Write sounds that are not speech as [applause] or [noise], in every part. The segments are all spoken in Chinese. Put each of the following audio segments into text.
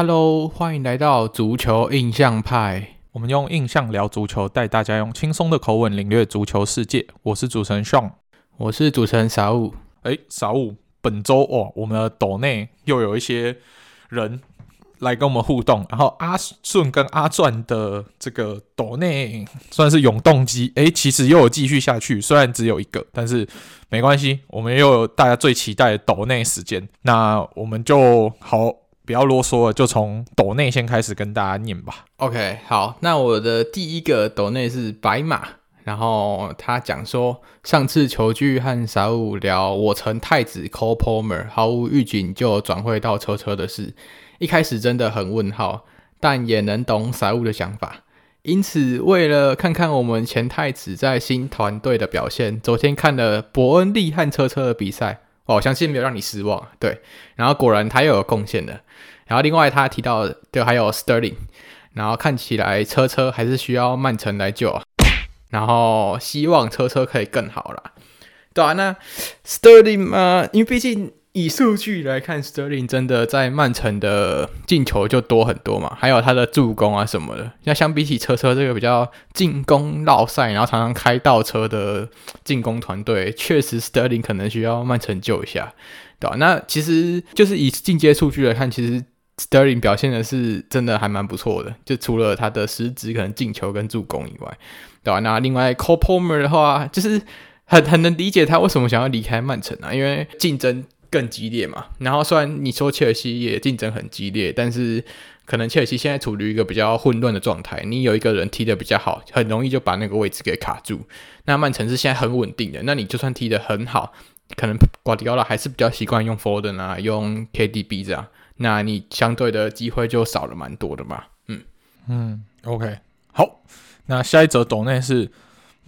Hello，欢迎来到足球印象派。我们用印象聊足球，带大家用轻松的口吻领略足球世界。我是主持人 Sean，我是主持人傻五。哎，傻五，本周哦，我们的斗内又有一些人来跟我们互动。然后阿顺跟阿钻的这个斗内算是永动机，哎，其实又有继续下去。虽然只有一个，但是没关系，我们又有大家最期待的斗内时间。那我们就好。不要啰嗦了，就从斗内先开始跟大家念吧。OK，好，那我的第一个斗内是白马，然后他讲说，上次球具和小五聊我成太子 Cole Palmer 毫无预警就转会到车车的事，一开始真的很问号，但也能懂小五的想法。因此，为了看看我们前太子在新团队的表现，昨天看了伯恩利和车车的比赛。哦，我相信没有让你失望，对。然后果然他又有贡献的。然后另外他提到，对，还有 Sterling。然后看起来车车还是需要曼城来救啊。然后希望车车可以更好啦。对啊，那 Sterling 嘛，因为毕竟。以数据来看，Sterling 真的在曼城的进球就多很多嘛，还有他的助攻啊什么的。那相比起车车这个比较进攻绕赛，然后常常开倒车的进攻团队，确实 Sterling 可能需要曼城救一下，对吧？那其实就是以进阶数据来看，其实 Sterling 表现的是真的还蛮不错的，就除了他的实质可能进球跟助攻以外，对吧？那另外 Cole Palmer 的话，就是很很能理解他为什么想要离开曼城啊，因为竞争。更激烈嘛，然后虽然你说切尔西也竞争很激烈，但是可能切尔西现在处于一个比较混乱的状态，你有一个人踢得比较好，很容易就把那个位置给卡住。那曼城是现在很稳定的，那你就算踢得很好，可能瓜迪奥拉还是比较习惯用 Foden 啊，用 KDB 这样，那你相对的机会就少了蛮多的嘛。嗯嗯，OK，好，那下一则斗内是。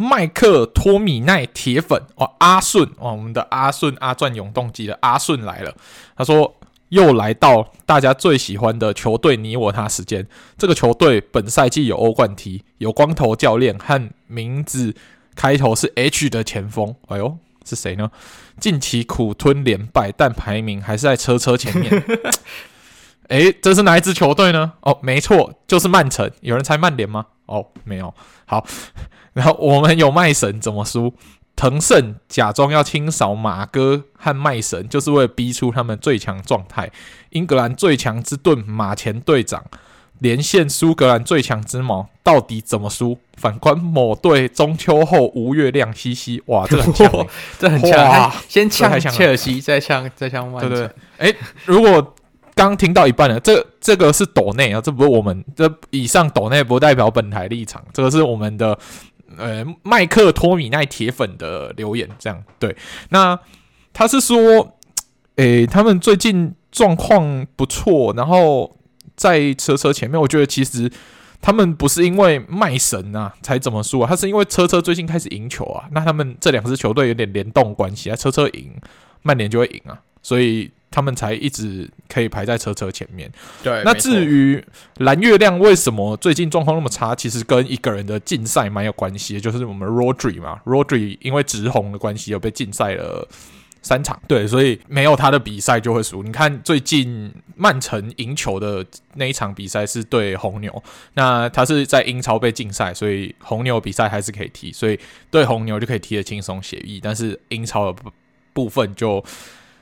麦克托米奈铁粉哦，阿顺哦，我们的阿顺阿钻永动机的阿顺来了。他说又来到大家最喜欢的球队你我他时间。这个球队本赛季有欧冠踢，有光头教练和名字开头是 H 的前锋。哎呦，是谁呢？近期苦吞连败，但排名还是在车车前面。[laughs] 诶，这是哪一支球队呢？哦，没错，就是曼城。有人猜曼联吗？哦，没有。好。然后我们有麦神怎么输？藤胜假装要清扫马哥和麦神，就是为了逼出他们最强状态。英格兰最强之盾马前队长连线苏格兰最强之矛，到底怎么输？反观某队中秋后无月亮，嘻嘻，哇，这很强，这很强。先呛切尔西，再呛再呛曼城。对对，诶，如果刚听到一半了，这这个是斗内啊，这不是我们这以上斗内不代表本台立场，这个是我们的。呃，麦克托米奈铁粉的留言这样对，那他是说，[tsk] 诶、他们最近状况不错，然后在车车前面，我觉得其实他们不是因为麦神啊才怎么说，他是因为车车最近开始赢球啊，那他们这两支球队有点联动关系啊，车车赢，曼联就会赢啊，所以。他们才一直可以排在车车前面。对，那至于蓝月亮为什么最近状况那么差，其实跟一个人的禁赛蛮有关系，就是我们 Rodri 嘛，Rodri 因为直红的关系，有被禁赛了三场。对，所以没有他的比赛就会输。你看最近曼城赢球的那一场比赛是对红牛，那他是在英超被禁赛，所以红牛比赛还是可以踢，所以对红牛就可以踢得轻松写意。但是英超的部分就。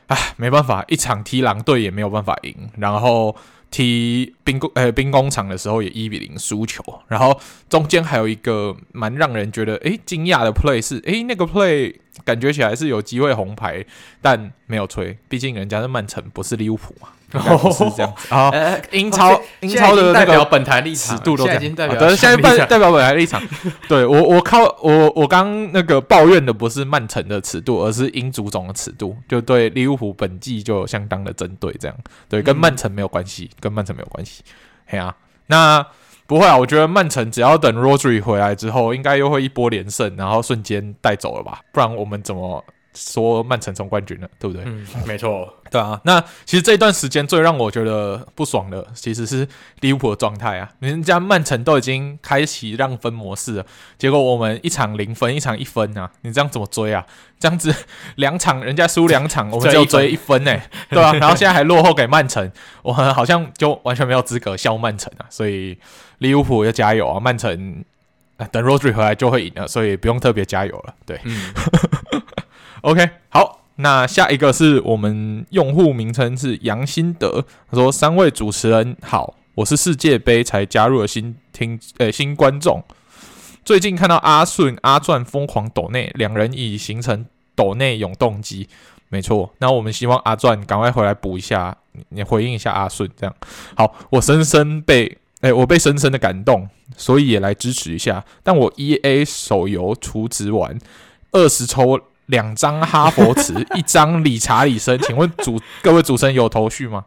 唉，没办法，一场踢狼队也没有办法赢，然后踢兵工呃兵工厂的时候也一比零输球，然后中间还有一个蛮让人觉得诶惊讶的 play 是诶那个 play 感觉起来是有机会红牌，但没有吹，毕竟人家是曼城，不是利物浦嘛。哦，是这样子啊。英超，英超的代表本台立场，尺度都这样。代表，对，现在代代表本台立场。对我，我靠，我我刚那个抱怨的不是曼城的尺度，而是英足总的尺度，就对利物浦本季就相当的针对，这样。对，跟曼城没有关系，跟曼城没有关系。嘿啊，那不会啊，我觉得曼城只要等 Rodri 回来之后，应该又会一波连胜，然后瞬间带走了吧？不然我们怎么？说曼城冲冠军了，对不对？嗯，没错。对啊，那其实这段时间最让我觉得不爽的，其实是利物浦的状态啊。人家曼城都已经开启让分模式了，结果我们一场零分，一场一分啊！你这样怎么追啊？这样子两场人家输两场，我们就追 [laughs] 一分呢、欸？对啊，然后现在还落后给曼城，我好像就完全没有资格笑曼城啊！所以利物浦要加油啊！曼城等 Rodri 回来就会赢了，所以不用特别加油了。对，嗯 [laughs]，OK，好。那下一个是我们用户名称是杨新德，他说：“三位主持人好，我是世界杯才加入的新听呃、新观众，最近看到阿顺阿钻疯狂抖内，两人已形成抖内永动机，没错。那我们希望阿钻赶快回来补一下，你回应一下阿顺，这样好。我深深被哎、我被深深的感动，所以也来支持一下。但我 EA 手游储值完二十抽。”两张哈佛词，一张理查里森，请问主各位主持人有头绪吗？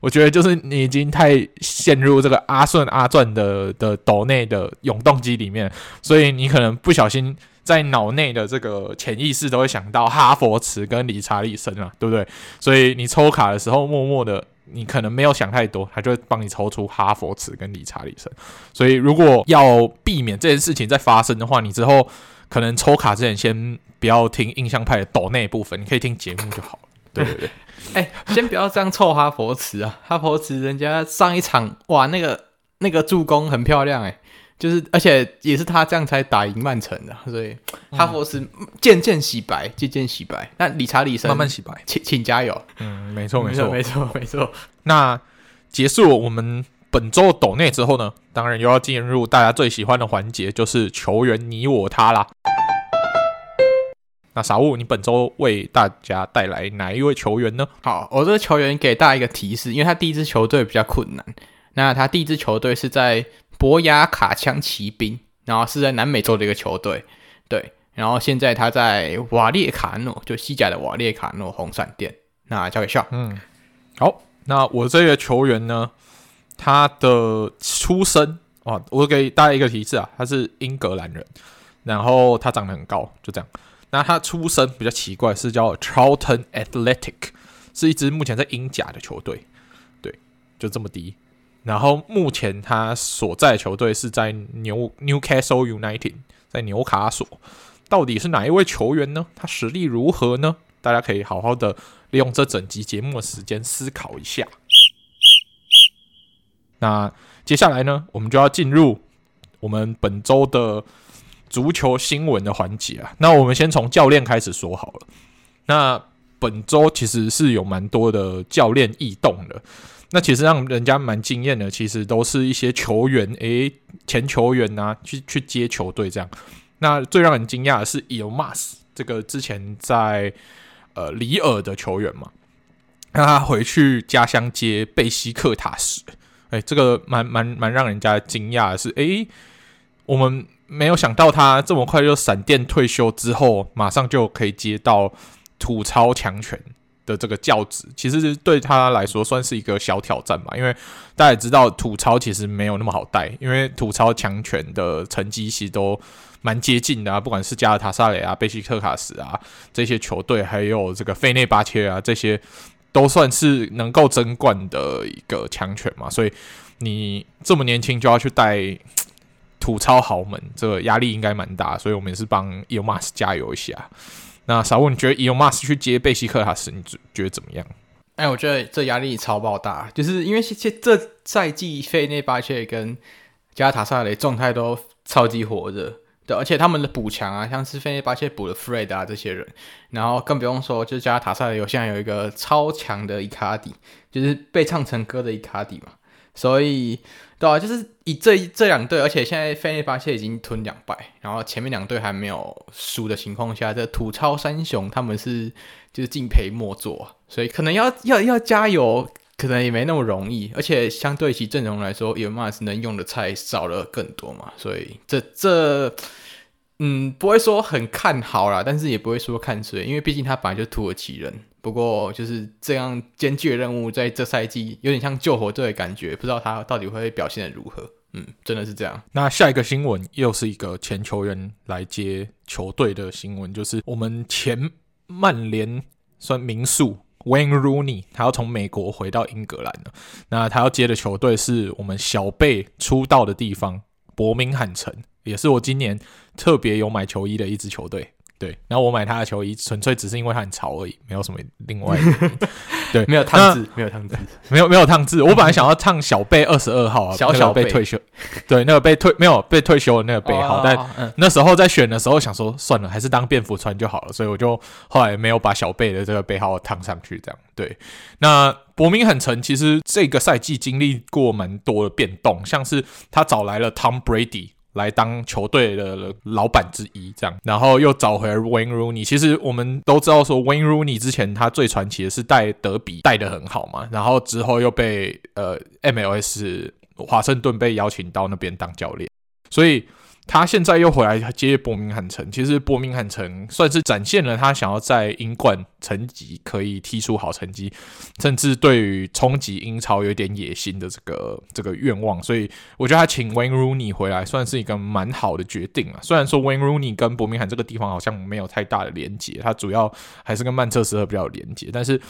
我觉得就是你已经太陷入这个阿顺阿钻的的斗内的永动机里面，所以你可能不小心在脑内的这个潜意识都会想到哈佛词跟理查里森啊，对不对？所以你抽卡的时候，默默的你可能没有想太多，他就会帮你抽出哈佛词跟理查理森。所以如果要避免这件事情再发生的话，你之后可能抽卡之前先。不要听印象派的抖内部分，你可以听节目就好了。对对对，[laughs] 哎、欸，先不要这样臭哈佛词啊！哈佛词人家上一场哇，那个那个助攻很漂亮哎、欸，就是而且也是他这样才打赢曼城的，所以哈佛词渐渐洗白，渐渐洗白。那理查理森慢慢洗白，请请加油。嗯，没错没错没错没错。那结束我们本周抖内之后呢，当然又要进入大家最喜欢的环节，就是球员你我他啦。那 Saul，你本周为大家带来哪一位球员呢？好，我这个球员给大家一个提示，因为他第一支球队比较困难。那他第一支球队是在博雅卡枪骑兵，然后是在南美洲的一个球队，对。然后现在他在瓦列卡诺，就西甲的瓦列卡诺红闪电。那交给笑。嗯，好，那我这个球员呢，他的出身啊，我给大家一个提示啊，他是英格兰人，然后他长得很高，就这样。那他出身比较奇怪，是叫 Charlton Athletic，是一支目前在英甲的球队，对，就这么低。然后目前他所在的球队是在纽 Newcastle United，在纽卡索。到底是哪一位球员呢？他实力如何呢？大家可以好好的利用这整集节目的时间思考一下。那接下来呢，我们就要进入我们本周的。足球新闻的环节啊，那我们先从教练开始说好了。那本周其实是有蛮多的教练异动的，那其实让人家蛮惊艳的，其实都是一些球员，诶、前球员呐、啊，去去接球队这样。那最让人惊讶的是伊尔马斯，这个之前在呃里尔的球员嘛，让他回去家乡接贝西克塔什，诶、这个蛮蛮蛮让人家惊讶的是，诶、我们。没有想到他这么快就闪电退休之后，马上就可以接到土超强权的这个教职。其实对他来说算是一个小挑战吧，因为大家也知道土超其实没有那么好带，因为土超强权的成绩其实都蛮接近的啊，不管是加尔塔萨雷啊、贝西克卡什啊这些球队，还有这个费内巴切啊这些，都算是能够争冠的一个强权嘛。所以你这么年轻就要去带。土超豪门，这个压力应该蛮大，所以我们也是帮伊尔马斯加油一下。那 Saul，你觉得伊尔马斯去接贝西克塔什，你觉觉得怎么样？哎，我觉得这压力超爆大，就是因为这这赛季费内巴切跟加塔萨雷状态都超级火热，对，而且他们的补强啊，像是费内巴切补了 Fred 啊这些人，然后更不用说就是加塔萨雷有现在有一个超强的伊卡迪，就是被唱成歌的伊卡迪嘛，所以。对啊，就是以这这两队，而且现在费内巴切已经吞两败，然后前面两队还没有输的情况下，这土超三雄他们是就是敬陪末座，所以可能要要要加油，可能也没那么容易。而且相对其阵容来说，尤马斯能用的菜少了更多嘛，所以这这嗯不会说很看好啦，但是也不会说看衰，因为毕竟他本来就土耳其人。不过就是这样艰巨的任务，在这赛季有点像救火队的感觉，不知道他到底会表现的如何。嗯，真的是这样。那下一个新闻又是一个前球员来接球队的新闻，就是我们前曼联算名宿 Wayne Rooney，他要从美国回到英格兰了。那他要接的球队是我们小贝出道的地方——伯明翰城，也是我今年特别有买球衣的一支球队。对，然后我买他的球衣，纯粹只是因为他很潮而已，没有什么另外的。[laughs] 对，没有烫字，[laughs] 没有烫字，没有没有烫字。我本来想要烫小贝二十二号啊，小小贝退休，对，那个被退没有被退休的那个背号，但那时候在选的时候想说算了，还是当便服穿就好了，所以我就后来没有把小贝的这个背号烫上去。这样对，那伯明翰城其实这个赛季经历过蛮多的变动，像是他找来了 Tom Brady。来当球队的老板之一，这样，然后又找回 Wayne Rooney。其实我们都知道，说 Wayne Rooney 之前他最传奇的是带德比带的很好嘛，然后之后又被呃 MLS 华盛顿被邀请到那边当教练，所以。他现在又回来接伯明翰城，其实伯明翰城算是展现了他想要在英冠成绩可以踢出好成绩，甚至对于冲击英超有点野心的这个这个愿望，所以我觉得他请 Wayne Rooney 回来算是一个蛮好的决定了。虽然说 Wayne Rooney 跟伯明翰这个地方好像没有太大的连接，他主要还是跟曼彻斯特比较有连接，但是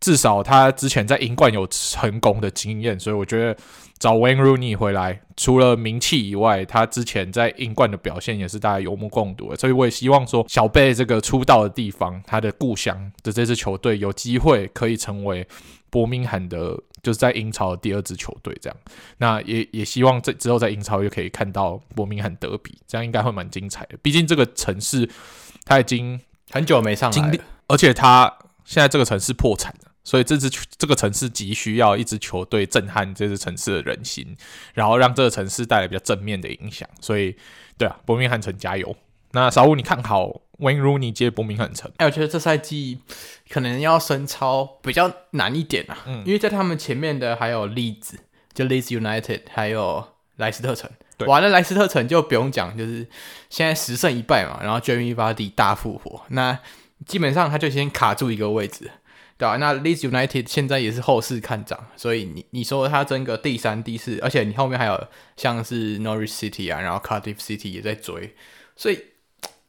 至少他之前在英冠有成功的经验，所以我觉得。找 Wayne Rooney 回来，除了名气以外，他之前在英冠的表现也是大家有目共睹的。所以我也希望说，小贝这个出道的地方，他的故乡的这支球队有机会可以成为伯明翰的，就是在英超的第二支球队这样。那也也希望这之后在英超又可以看到伯明翰德比，这样应该会蛮精彩的。毕竟这个城市他已经很久没上来了，而且他现在这个城市破产了。所以这支这个城市急需要一支球队震撼这支城市的人心，然后让这个城市带来比较正面的影响。所以，对啊，伯明翰城加油！那小五，你看好 Wayne Rooney 接伯明翰城？哎，我觉得这赛季可能要升超比较难一点啊，嗯，因为在他们前面的还有利兹，就 Leeds United，还有莱斯特城。对，完了莱斯特城就不用讲，就是现在十胜一败嘛，然后 Jamie Vardy 大复活，那基本上他就先卡住一个位置。对啊，那 Leeds United 现在也是后市看涨，所以你你说他争个第三、第四，而且你后面还有像是 Norwich City 啊，然后 Cardiff City 也在追，所以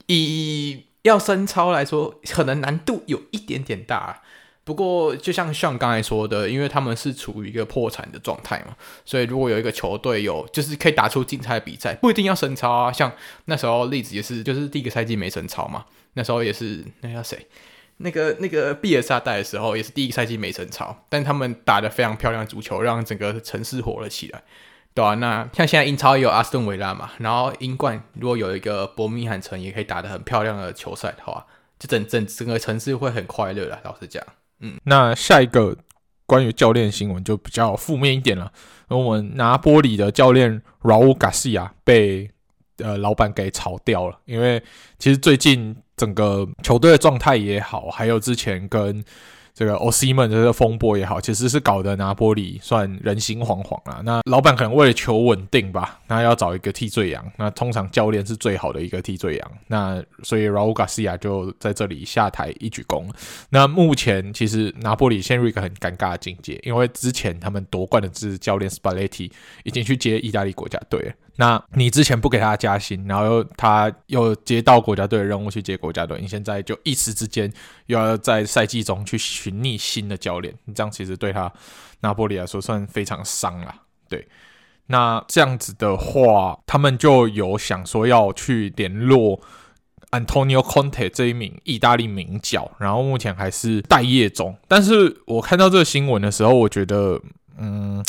以要升超来说，可能难度有一点点大。不过就像像刚才说的，因为他们是处于一个破产的状态嘛，所以如果有一个球队有就是可以打出精彩的比赛，不一定要升超啊。像那时候例子也是，就是第一个赛季没升超嘛，那时候也是那叫谁？那个那个毕尔萨带的时候，也是第一个赛季没成超，但他们打得非常漂亮的足球，让整个城市火了起来，对啊，那像现在英超也有阿斯顿维拉嘛，然后英冠如果有一个伯明翰城也可以打得很漂亮的球赛的话，就整整整个城市会很快乐了。老实讲，嗯，那下一个关于教练新闻就比较负面一点了，我们拿波里的教练 Raul Garcia 被呃老板给炒掉了，因为其实最近。整个球队的状态也好，还有之前跟这个奥西门的这个风波也好，其实是搞得拿波里算人心惶惶啊。那老板可能为了求稳定吧，那要找一个替罪羊。那通常教练是最好的一个替罪羊。那所以 Raul Garcia 就在这里下台一鞠躬。那目前其实拿波里陷入一个很尴尬的境界，因为之前他们夺冠的这支教练 Spalletti 已经去接意大利国家队。那你之前不给他加薪，然后又他又接到国家队的任务去接国家队，你现在就一时之间又要在赛季中去寻觅新的教练，这样其实对他拿波里来说算非常伤了。对，那这样子的话，他们就有想说要去联络 Antonio Conte 这一名意大利名角，然后目前还是待业中。但是我看到这个新闻的时候，我觉得，嗯，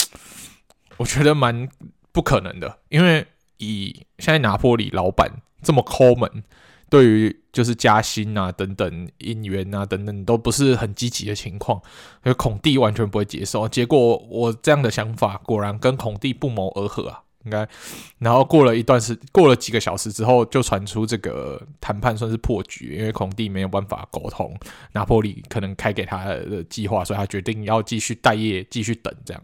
我觉得蛮。不可能的，因为以现在拿破里老板这么抠门，对于就是加薪啊等等、引援啊等等都不是很积极的情况，所以孔蒂完全不会接受。结果我这样的想法果然跟孔蒂不谋而合啊，应该。然后过了一段时，过了几个小时之后，就传出这个谈判算是破局，因为孔蒂没有办法沟通拿破里可能开给他的计划，所以他决定要继续待业，继续等这样，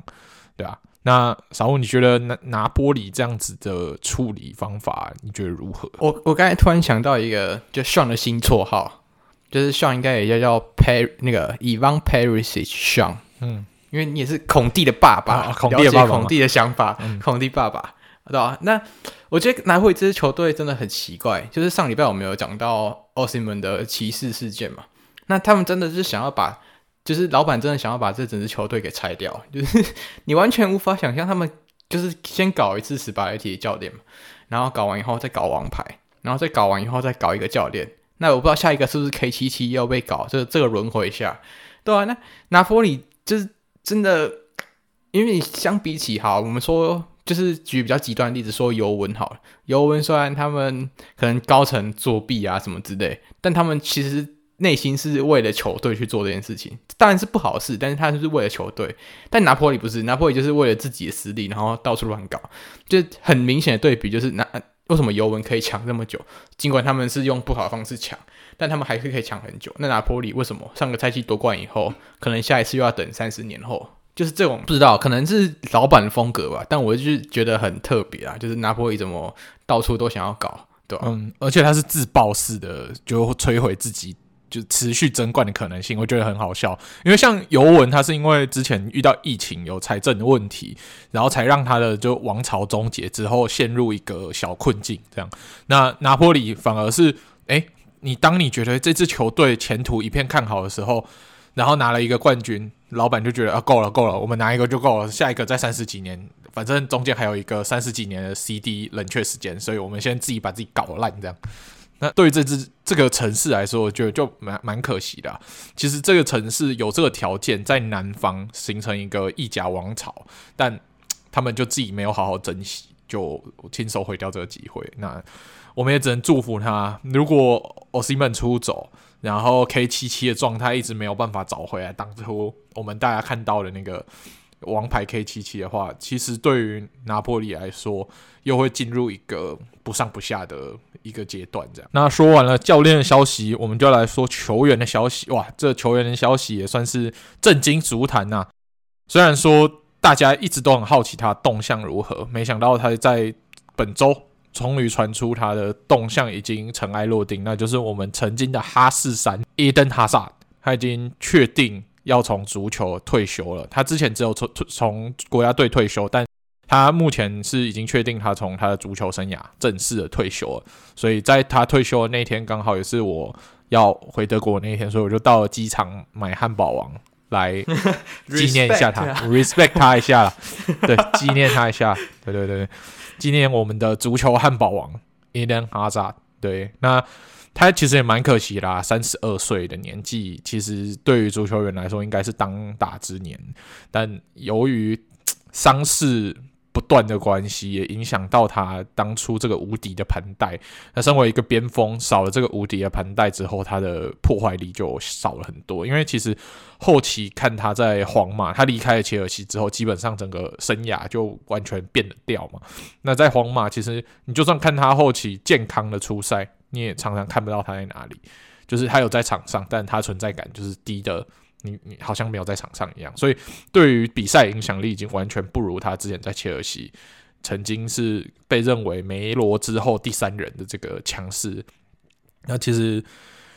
对吧？那小吴，你觉得拿拿玻璃这样子的处理方法，你觉得如何？我我刚才突然想到一个，就 Sean 的新绰号，就是 Sean 应该也叫叫 Per 那个 Ivan Perisic Sean，嗯，因为你也是孔蒂的爸爸，啊、孔蒂的爸爸，孔蒂的想法，嗯、孔蒂爸爸，对吧？那我觉得拿回这支球队真的很奇怪，就是上礼拜我们有讲到奥斯门的歧视事件嘛。那他们真的是想要把，就是老板真的想要把这整支球队给拆掉，[laughs] 就是你完全无法想象他们就是先搞一次斯巴莱提的教练，然后搞完以后再搞王牌，然后再搞完以后再搞一个教练。那我不知道下一个是不是 K 七七要被搞，这这个轮回一下，对啊，那拿坡里就是真的，因为你相比起好，我们说就是举比较极端的例子，说尤文好了，尤文虽然他们可能高层作弊啊什么之类，但他们其实内心是为了球队去做这件事情，当然是不好的事，但是他就是为了球队。但拿破里不是，拿破里就是为了自己的实力，然后到处乱搞，就很明显的对比就是拿。为什么尤文可以抢这么久？尽管他们是用不好的方式抢，但他们还是可以抢很久。那拿破里为什么上个赛季夺冠以后，可能下一次又要等三十年后？就是这种不知道，可能是老板的风格吧。但我就觉得很特别啊，就是拿破里怎么到处都想要搞，对吧？嗯，而且他是自爆式的，就摧毁自己。就持续争冠的可能性，我觉得很好笑。因为像尤文，他是因为之前遇到疫情有财政的问题，然后才让他的就王朝终结之后陷入一个小困境。这样，那拿坡里反而是，诶，你当你觉得这支球队前途一片看好的时候，然后拿了一个冠军，老板就觉得啊，够了够了，我们拿一个就够了，下一个再三十几年，反正中间还有一个三十几年的 CD 冷却时间，所以我们先自己把自己搞烂这样。那对于这支这个城市来说，我觉得就蛮蛮可惜的。其实这个城市有这个条件，在南方形成一个意甲王朝，但他们就自己没有好好珍惜，就亲手毁掉这个机会。那我们也只能祝福他。如果奥西曼出走，然后 K 七七的状态一直没有办法找回来，当初我们大家看到的那个王牌 K 七七的话，其实对于拿破里来说，又会进入一个不上不下的。一个阶段这样，那说完了教练的消息，我们就来说球员的消息。哇，这球员的消息也算是震惊足坛呐。虽然说大家一直都很好奇他动向如何，没想到他在本周终于传出他的动向已经尘埃落定，那就是我们曾经的哈士山伊登哈萨，他已经确定要从足球退休了。他之前只有从从国家队退休，但他目前是已经确定，他从他的足球生涯正式的退休了。所以在他退休的那天，刚好也是我要回德国的那一天，所以我就到了机场买汉堡王来 [laughs] 纪念一下他，respect 他一下啦，[laughs] 对，纪念他一下，对对对，纪念我们的足球汉堡王 Eden Hazard。对，那他其实也蛮可惜啦，三十二岁的年纪，其实对于足球员来说应该是当打之年，但由于伤势。不断的关系也影响到他当初这个无敌的盘带。那身为一个边锋，少了这个无敌的盘带之后，他的破坏力就少了很多。因为其实后期看他在皇马，他离开了切尔西之后，基本上整个生涯就完全变了调嘛。那在皇马，其实你就算看他后期健康的出赛，你也常常看不到他在哪里。就是他有在场上，但他存在感就是低的。你你好像没有在场上一样，所以对于比赛影响力已经完全不如他之前在切尔西曾经是被认为梅罗之后第三人的这个强势。那其实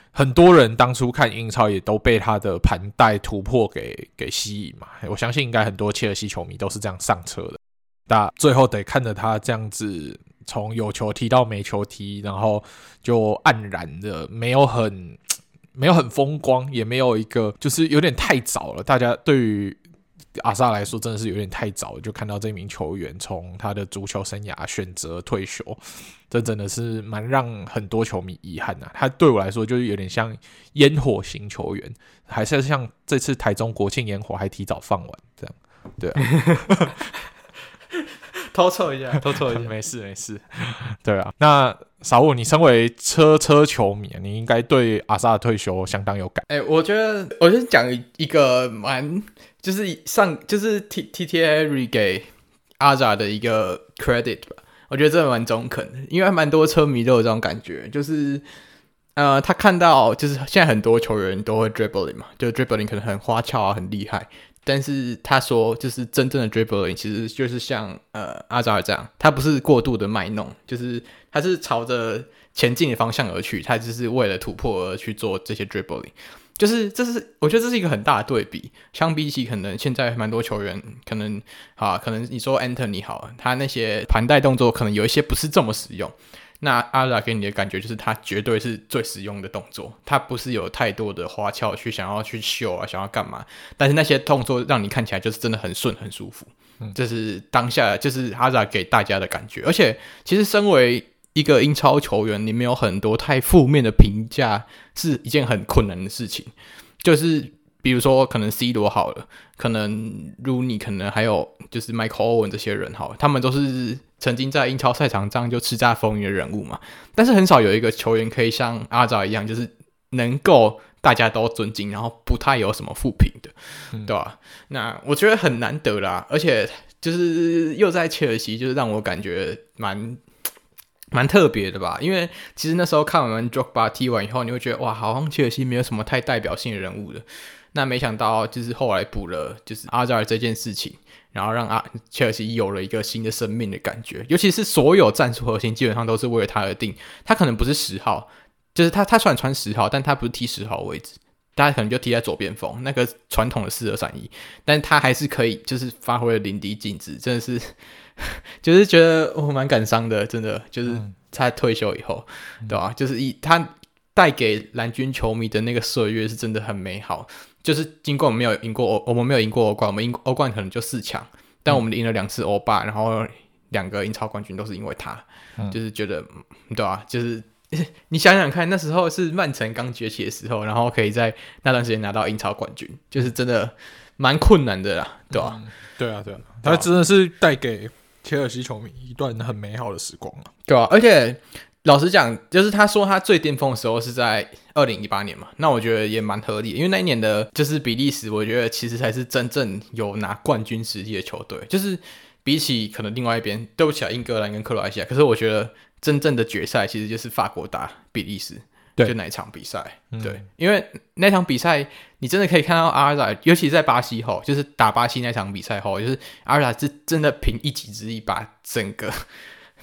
很多人当初看英超也都被他的盘带突破给给吸引嘛。我相信应该很多切尔西球迷都是这样上车的。那最后得看着他这样子从有球踢到没球踢，然后就黯然的没有很。[tsk] 没有很风光，也没有一个，就是有点太早了。大家对于阿萨来说，真的是有点太早，就看到这名球员从他的足球生涯选择退休，这真的是蛮让很多球迷遗憾的啊。他对我来说，就是有点像烟火型球员，还是像这次台中国庆烟火还提早放完这样，对啊。[laughs] [laughs] 偷凑一下，[laughs] 偷凑一下，没事没事。[laughs] 对啊，那小武，你身为车车球迷，你应该对阿萨的退休相当有感。哎、欸，我觉得，我先讲一个蛮，就是上，就是 T T T A 给阿扎的一个 credit 吧。我觉得这蛮中肯的，因为蛮多车迷都有这种感觉，就是呃，他看到就是现在很多球员都会 dribbling 嘛，就 dribbling 可能很花俏啊，很厉害。但是他说，就是真正的 dribbling 其实就是像呃阿扎尔这样，他不是过度的卖弄，就是他是朝着前进的方向而去，他就是为了突破而去做这些 dribbling，就是这是我觉得这是一个很大的对比，相比起可能现在蛮多球员可能啊，可能你说 Anthony 好，他那些盘带动作可能有一些不是这么实用，那阿扎给你的感觉就是他绝对是最实用的动作，他不是有太多的花俏去想要去秀啊，想要干嘛？但是那些动作让你看起来就是真的很顺很舒服，嗯，这是当下就是阿扎给大家的感觉。而且其实身为一个英超球员，你没有很多太负面的评价是一件很困难的事情，就是。比如说，可能 C 罗好了，可能如你，可能还有就是 Michael Owen 这些人好了，他们都是曾经在英超赛场上就叱咤风云的人物嘛。但是很少有一个球员可以像阿扎一样，就是能够大家都尊敬，然后不太有什么负评的，嗯、对吧？那我觉得很难得啦，而且就是又在切尔西，就是让我感觉蛮蛮特别的吧。因为其实那时候看完 Drogba 踢完以后，你会觉得哇，好像切尔西没有什么太代表性的人物的。那没想到，就是后来补了，就是阿扎尔这件事情，然后让阿切尔西有了一个新的生命的感觉。尤其是所有战术核心基本上都是为了他而定。他可能不是十号，就是他他虽然穿十号，但他不是踢十号位置，大家可能就踢在左边锋那个传统的四二三一，但他还是可以就是发挥的淋漓尽致，真的是 [laughs] 就是觉得我蛮感伤的，真的就是他退休以后，嗯、对吧、啊？就是以他带给蓝军球迷的那个岁月是真的很美好。就是经过我们没有赢过欧，我们没有赢过欧冠，我们赢欧冠可能就四强，但我们赢了两次欧霸，然后两个英超冠军都是因为他，嗯、就是觉得对吧、啊？就是 [laughs] 你想想看，那时候是曼城刚崛起的时候，然后可以在那段时间拿到英超冠军，就是真的蛮困难的啦，对吧、啊嗯？对啊，对啊，他真的是带给切尔西球迷一段很美好的时光啊，对啊，而且。老实讲，就是他说他最巅峰的时候是在二零一八年嘛，那我觉得也蛮合理的，因为那一年的就是比利时，我觉得其实才是真正有拿冠军实力的球队，就是比起可能另外一边，对不起啊，英格兰跟克罗埃西亚，可是我觉得真正的决赛其实就是法国打比利时，对就那一场比赛，嗯、对，因为那场比赛你真的可以看到阿尔扎，尤其是在巴西后，就是打巴西那场比赛后，就是阿尔扎是真的凭一己之力把整个。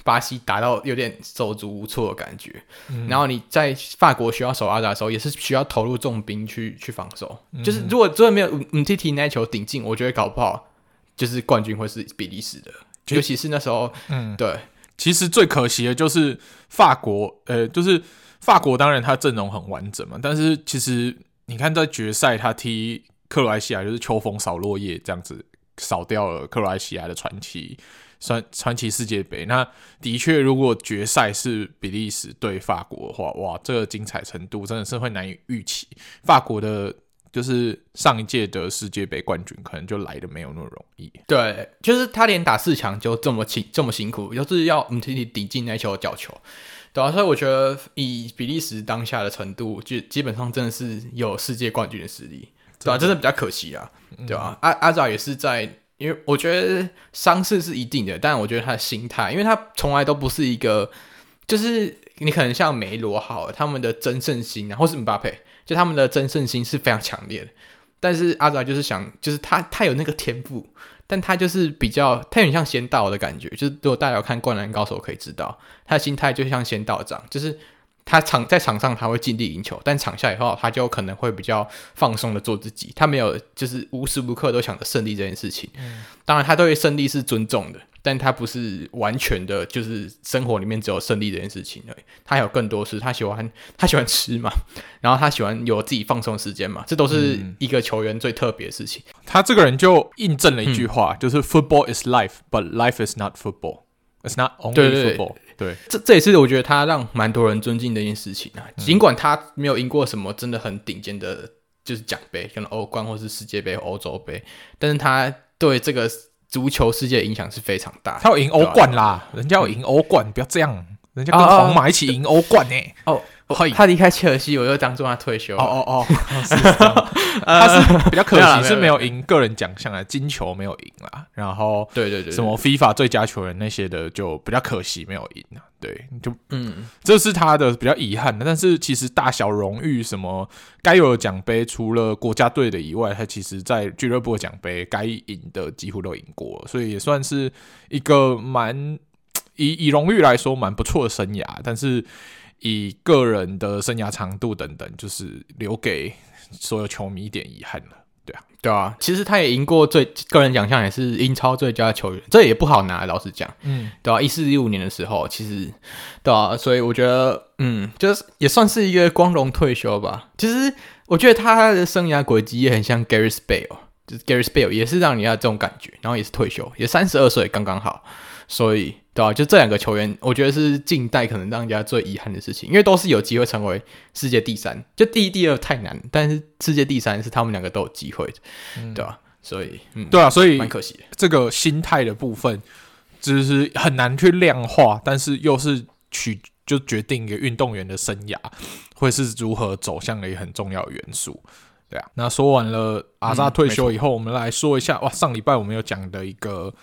巴西打到有点手足无措的感觉，嗯、然后你在法国需要守阿扎的时候，也是需要投入重兵去去防守。嗯、就是如果真的没有姆蒂提那球顶进，我觉得搞不好就是冠军会是比利时的。尤其是那时候，嗯，对。其实最可惜的就是法国，呃，就是法国当然他阵容很完整嘛，但是其实你看在决赛他踢克罗埃西亚，就是秋风扫落叶这样子扫掉了克罗埃西亚的传奇。传传奇世界杯，那的确，如果决赛是比利时对法国的话，哇，这个精彩程度真的是会难以预期。法国的，就是上一届的世界杯冠军，可能就来的没有那么容易。对，就是他连打四强就这么辛这么辛苦，就是要我们替你顶进那球角球，对啊，所以我觉得以比利时当下的程度，就基本上真的是有世界冠军的实力，对吧、啊？真的比较可惜啊，对吧、啊？阿阿扎也是在。因为我觉得伤势是一定的，但我觉得他的心态，因为他从来都不是一个，就是你可能像梅罗好，他们的争胜心然后是姆巴佩，就他们的争胜心是非常强烈的。但是阿扎就是想，就是他他有那个天赋，但他就是比较，他有点像仙道的感觉。就是如果大家看《灌篮高手》可以知道，他的心态就像仙道长，就是。他场在场上他会尽力赢球，但场下以后他就可能会比较放松的做自己，他没有就是无时无刻都想着胜利这件事情。嗯，当然他对胜利是尊重的，但他不是完全的，就是生活里面只有胜利这件事情而已。他还有更多是，他喜欢他喜欢吃嘛，[laughs] 然后他喜欢有自己放松的时间嘛，这都是一个球员最特别的事情。他这个人就印证了一句话，嗯，就是 “Football is life, but life is not football. It's not only football.” 对对这这也是我觉得他让蛮多人尊敬的一件事情啊。尽管他没有赢过什么真的很顶尖的，就是奖杯，可能欧冠或是世界杯、欧洲杯，但是他对这个足球世界的影响是非常大。他要赢欧冠啦，啊、人家要赢欧冠，嗯、不要这样，人家跟皇马一起赢欧冠呢、欸。哦。哦他离开切尔西，我就当做他退休。哦哦 [laughs] 哦，是他是比较可惜是没有赢个人奖项啊，金球没有赢啦。然后对对对，什么 FIFA 最佳球员那些的就比较可惜没有赢啊。对，就嗯，这是他的比较遗憾的。但是其实大小荣誉什么该有的奖杯，除了国家队的以外，他其实在俱乐部的奖杯该赢的几乎都赢过，所以也算是一个蛮以以荣誉来说蛮不错的生涯。但是。以个人的生涯长度等等，就是留给所有球迷一点遗憾了。对啊，对啊，其实他也赢过最个人奖项，也是英超最佳球员，这也不好拿，老实讲，嗯，对啊，一四一五年的时候，其实，对啊，所以我觉得，嗯，就是也算是一个光荣退休吧。其实我觉得他的生涯轨迹也很像 Gary Spale，就是 Gary Spale 也是让你要这种感觉，然后也是退休，也三十二岁刚刚好，所以。对啊，就这两个球员，我觉得是近代可能让人家最遗憾的事情，因为都是有机会成为世界第三。就第一、第二太难，但是世界第三是他们两个都有机会的，嗯、对吧？所以，嗯，对啊，所以蛮可惜。这个心态的部分，就是很难去量化，但是又是取就决定一个运动员的生涯会是如何走向的一个很重要的元素。对啊，那说完了阿扎退休以后，嗯、我们来说一下哇，上礼拜我们有讲的一个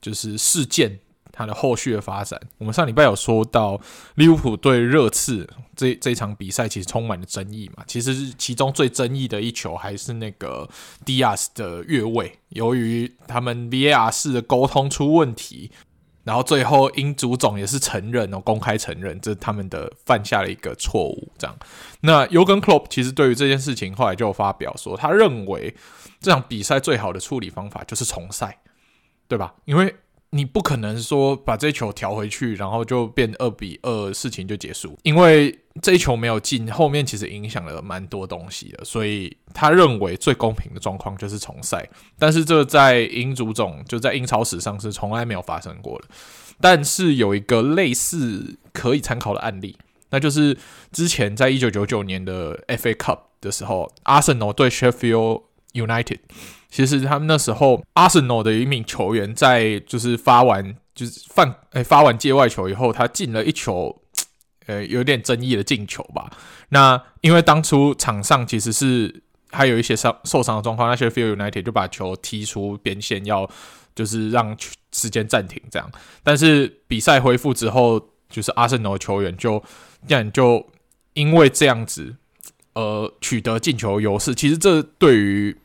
就是事件。它的后续的发展，我们上礼拜有说到利物浦对热刺这这场比赛其实充满了争议嘛。其实其中最争议的一球还是那个迪亚斯的越位，由于他们 VAR 式的沟通出问题，然后最后英足总也是承认哦，公开承认这他们的犯下了一个错误。这样，那尤根克洛普其实对于这件事情后来就发表说，他认为这场比赛最好的处理方法就是重赛，对吧？因为你不可能说把这球调回去，然后就变二比二，事情就结束。因为这一球没有进，后面其实影响了蛮多东西的，所以他认为最公平的状况就是重赛。但是这在英足总就在英超史上是从来没有发生过的。但是有一个类似可以参考的案例，那就是之前在一九九九年的 FA Cup 的时候，阿森纳对 Sheffield United。其实他们那时候，阿森纳的一名球员在就是发完就是犯诶发完界外球以后，他进了一球，[tsk] 呃有点争议的进球吧。那因为当初场上其实是还有一些伤受伤的状况，那 Sheffield United 就把球踢出边线，要就是让时间暂停这样。但是比赛恢复之后，就是阿森纳球员就这样就因为这样子，呃取得进球优势。其实这对于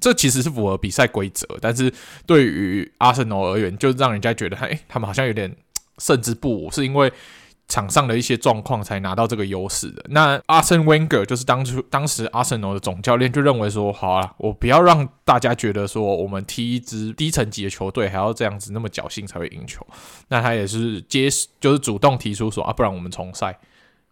这其实是符合比赛规则，但是对于阿森纳而言，就让人家觉得，哎，他们好像有点胜之不武，是因为场上的一些状况才拿到这个优势的。那阿森温格就是当初当时阿森纳的总教练，就认为说，好啊，我不要让大家觉得说，我们踢一支低层级的球队还要这样子那么侥幸才会赢球。那他也是接，就是主动提出说，啊，不然我们重赛。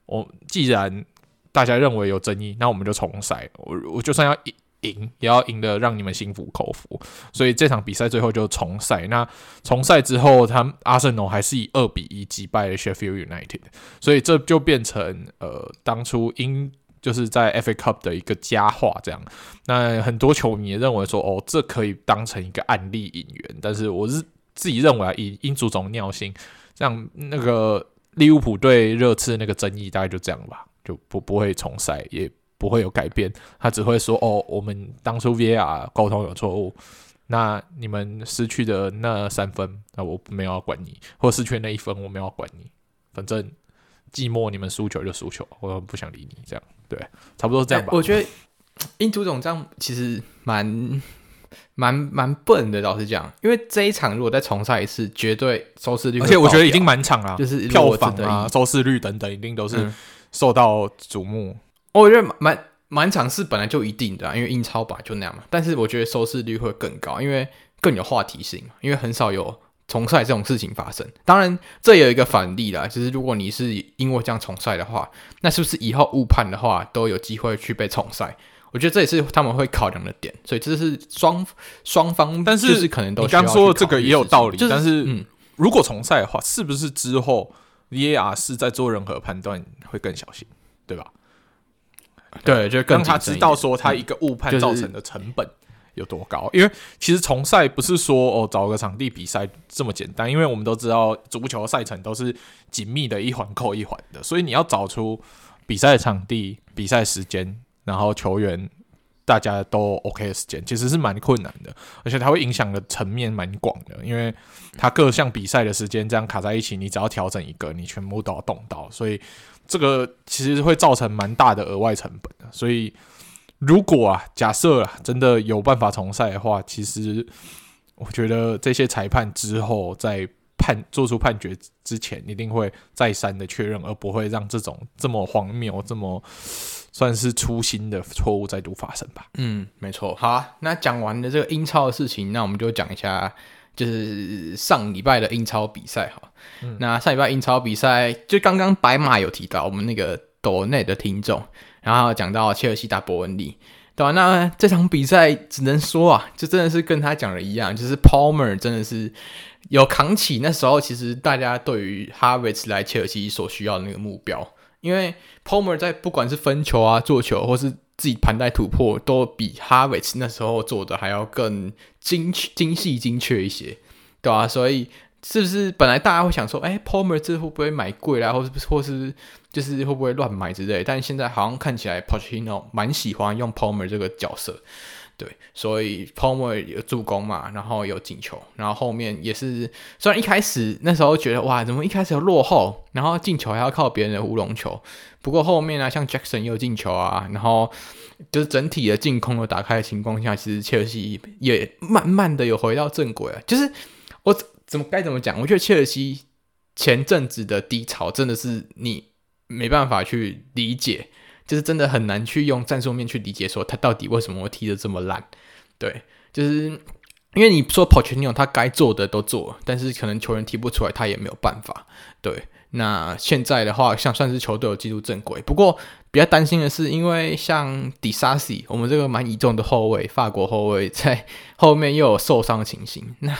我既然大家认为有争议，那我们就重赛。我我就算要赢。赢也要赢得让你们心服口服，所以这场比赛最后就重赛。那重赛之后，他们阿森纳还是以二比一击败了 Sheffield United，所以这就变成呃当初英就是在 FA Cup 的一个佳话。这样，那很多球迷也认为说，哦，这可以当成一个案例引援。但是我是自己认为啊，以英足总尿性，这样那个利物浦对热刺那个争议大概就这样吧，就不不会重赛也。不会有改变，他只会说：“哦，我们当初 VAR 沟通有错误，那你们失去的那三分，那我没有要管你；或失去的那一分，我没有要管你。反正寂寞，你们输球就输球，我不想理你。这样对，差不多这样吧。欸”我觉得英足总这样其实蛮蛮蛮笨的，老实讲，因为这一场如果再重赛一次，绝对收视率，而且我觉得已经满场了，就是票房啊、收视率等等，一定都是受到瞩目。嗯我觉得满满场是本来就一定的啊，因为英超本来就那样嘛。但是我觉得收视率会更高，因为更有话题性嘛。因为很少有重赛这种事情发生。当然，这有一个反例啦，就是如果你是因为这样重赛的话，那是不是以后误判的话都有机会去被重赛？我觉得这也是他们会考量的点。所以这是双双方，但是可能都你刚说的这个也有道理。就是、但是，嗯，如果重赛的话，是不是之后 VAR 是在做任何判断会更小心，对吧？对，就更让他知道说他一个误判造成的成本有多高。因为其实重赛不是说哦找个场地比赛这么简单，因为我们都知道足球赛程都是紧密的一环扣一环的，所以你要找出比赛场地、比赛时间，然后球员大家都 OK 的时间，其实是蛮困难的，而且它会影响的层面蛮广的，因为它各项比赛的时间这样卡在一起，你只要调整一个，你全部都要动到，所以。这个其实会造成蛮大的额外成本的，所以如果啊，假设啊，真的有办法重赛的话，其实我觉得这些裁判之后在判做出判决之前，一定会再三的确认，而不会让这种这么荒谬、这么算是粗心的错误再度发生吧。嗯，没错。好，那讲完了这个英超的事情，那我们就讲一下，就是上礼拜的英超比赛哈。嗯、那上礼拜英超比赛，就刚刚白马有提到我们那个斗内的听众，然后讲到切尔西打伯恩利，对吧、啊？那这场比赛只能说啊，就真的是跟他讲的一样，就是 Palmer 真的是有扛起那时候其实大家对于 Havertz 来切尔西所需要的那个目标。因为 Palmer 在不管是分球啊、做球，或是自己盘带突破，都比 Harvey 那时候做的还要更精精细、精确一些，对、啊？所以是不是本来大家会想说，哎，Palmer 这会不会买贵啦，或是或是就是会不会乱买之类？但现在好像看起来 Pochino 蛮喜欢用 Palmer 这个角色。对，所以 Palmer 有助攻嘛，然后有进球，然后后面也是，虽然一开始那时候觉得哇，怎么一开始有落后，然后进球还要靠别人的乌龙球，不过后面呢、像 Jackson 又进球啊，然后就是整体的进攻都打开的情况下，其实切尔西也慢慢的有回到正轨啊。就是我怎么该怎么讲？我觉得切尔西前阵子的低潮真的是你没办法去理解。就是真的很难去用战术面去理解，说他到底为什么会踢得这么烂。对，就是因为你说 Pochettino 他该做的都做，但是可能球员踢不出来，他也没有办法。对，那现在的话，像算是球队有进入正轨。不过比较担心的是，因为像 Disasi 我们这个蛮倚重的后卫，法国后卫在后面又有受伤的情形。[laughs] 那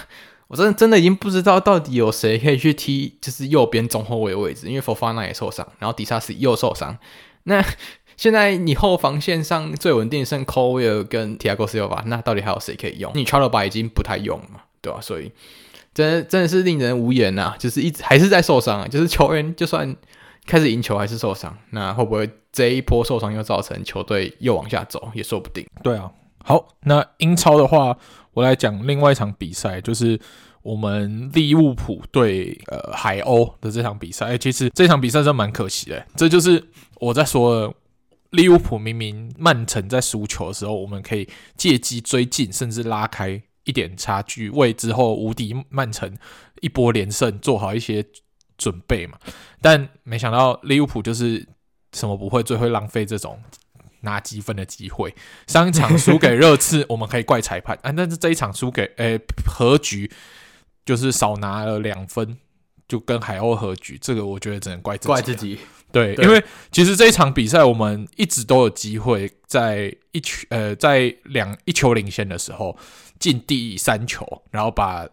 我真的真的已经不知道到底有谁可以去踢，就是右边中后卫的位置，因为 Fofana 也受伤，然后 Disasi 又受伤。那现在你后防线上最稳定剩 Colwill 跟 Tiago Silva，那到底还有谁可以用？你 Chalba 已经不太用了嘛，对吧、所以真真的是令人无言呐、啊，就是一直还是在受伤啊，就是球员就算开始赢球还是受伤，那会不会这一波受伤又造成球队又往下走也说不定。对啊，好，那英超的话，我来讲另外一场比赛，就是我们利物浦对呃海鸥的这场比赛。哎、其实这场比赛真蛮可惜的，这就是我在说。利物浦明明曼城在输球的时候，我们可以借机追进，甚至拉开一点差距，为之后无敌曼城一波连胜做好一些准备嘛。但没想到利物浦就是什么不会，最会浪费这种拿积分的机会。上一场输给热刺，我们可以怪裁判啊，但是这一场输给诶、和局，就是少拿了两分，就跟海鸥和局，这个我觉得只能怪自己。怪自己。对，因为其实这一场比赛我们一直都有机会在一球呃在两一球领先的时候进第三球，然后把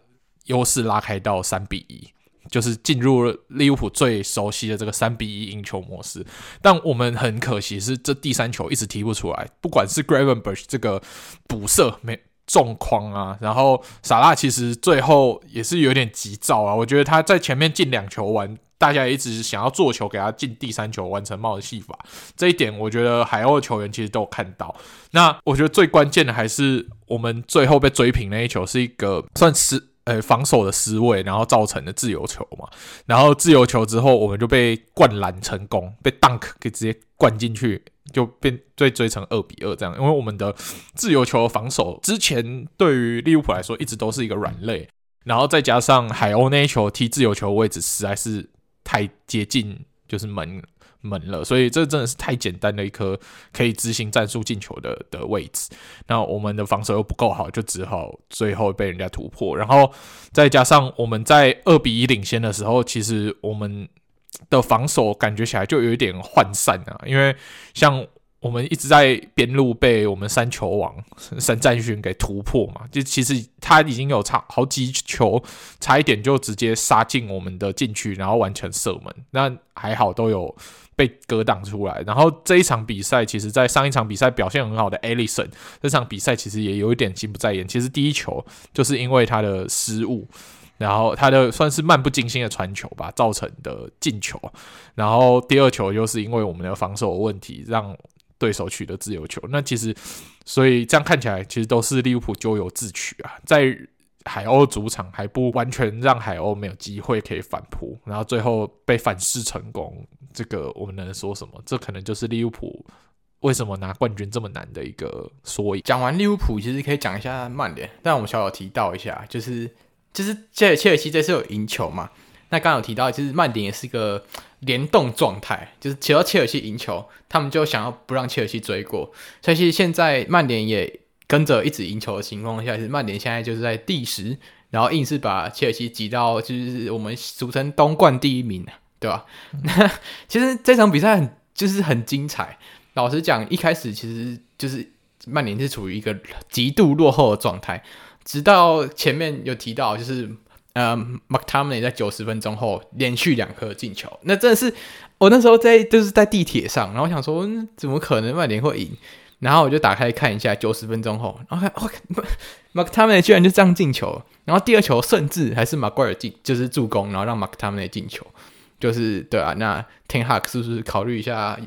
优势拉开到三比一，就是进入了利物浦最熟悉的这个三比一赢球模式。但我们很可惜是这第三球一直踢不出来，不管是 Gravenberch 这个补射没中框啊，然后萨拉其实最后也是有点急躁啊，我觉得他在前面进两球完。大家一直想要做球给他进第三球，完成帽子戏法，这一点我觉得海鸥的球员其实都有看到。那我觉得最关键的还是我们最后被追平那一球是一个算失呃防守的失位，然后造成的自由球嘛。然后自由球之后我们就被灌篮成功，被 dunk 给直接灌进去，就变追追成二比二这样。因为我们的自由球防守之前对于利物浦来说一直都是一个软肋，然后再加上海鸥那一球踢自由球位置实在是。太接近就是门门了，所以这真的是太简单的一颗可以执行战术进球的的位置。那我们的防守又不够好，就只好最后被人家突破。然后再加上我们在二比一领先的时候，其实我们的防守感觉起来就有一点涣散啊，因为像。我们一直在边路被我们三球王 [laughs] 三战勋给突破嘛，就其实他已经有差好几球，差一点就直接杀进我们的禁区，然后完成射门。那还好都有被格挡出来。然后这一场比赛，其实在上一场比赛表现很好的 Alisson，这场比赛其实也有一点心不在焉。其实第一球就是因为他的失误，然后他的算是漫不经心的传球吧，造成的进球。然后第二球又是因为我们的防守问题让。对手取得自由球，那其实，所以这样看起来，其实都是利物浦咎由自取啊。在海鸥主场还不完全让海鸥没有机会可以反扑，然后最后被反噬成功，这个我们能说什么？这可能就是利物浦为什么拿冠军这么难的一个缩影。讲完利物浦，其实可以讲一下曼联，但我们小小提到一下，就是就是切尔切尔西这次有赢球嘛。那刚刚有提到，其实曼联也是一个联动状态，就是只要切尔西赢球，他们就想要不让切尔西追过。所以其实现在曼联也跟着一直赢球的情况下，其实曼联现在就是在第十，然后硬是把切尔西挤到就是我们俗称东冠第一名，对吧？那、其实这场比赛很就是很精彩。老实讲，一开始其实就是曼联是处于一个极度落后的状态，直到前面有提到就是。呃 m c t o m n e y 在九十分钟后连续两颗进球，那真的是我那时候在就是在地铁上，然后我想说、嗯、怎么可能曼联会赢？然后我就打开看一下九十分钟后，然后看哇，[laughs] McTominay 居然就这样进球，然后第二球甚至还是马圭尔进，就是助攻，然后让 m c t o m n e y 进球，就是对啊，那 Ten Hag 是不是考虑一下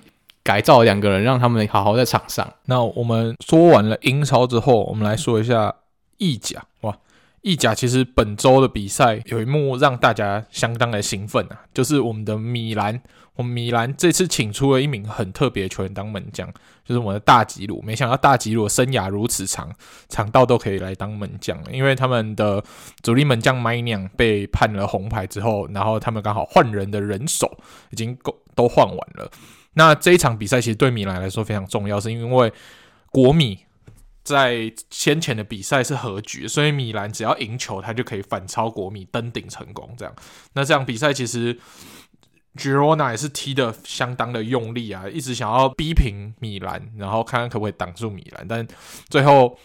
改造两个人，让他们好好在场上？那我们说完了英超之后，我们来说一下意甲，哇。意甲其实本周的比赛有一幕让大家相当的兴奋啊，就是我们的米兰，我们米兰这次请出了一名很特别的球员当门将，就是我们的大吉鲁。没想到大吉鲁生涯如此长，长到都可以来当门将了，因为他们的主力门将麦酿被判了红牌之后，然后他们刚好换人的人手已经够都换完了。那这一场比赛其实对米兰来说非常重要，是因为国米。在先前的比赛是和局，所以米兰只要赢球，他就可以反超国米登顶成功。这样，那这样比赛其实 Girona 也是踢的相当的用力啊，一直想要逼平米兰，然后看看可不可以挡住米兰，但最后。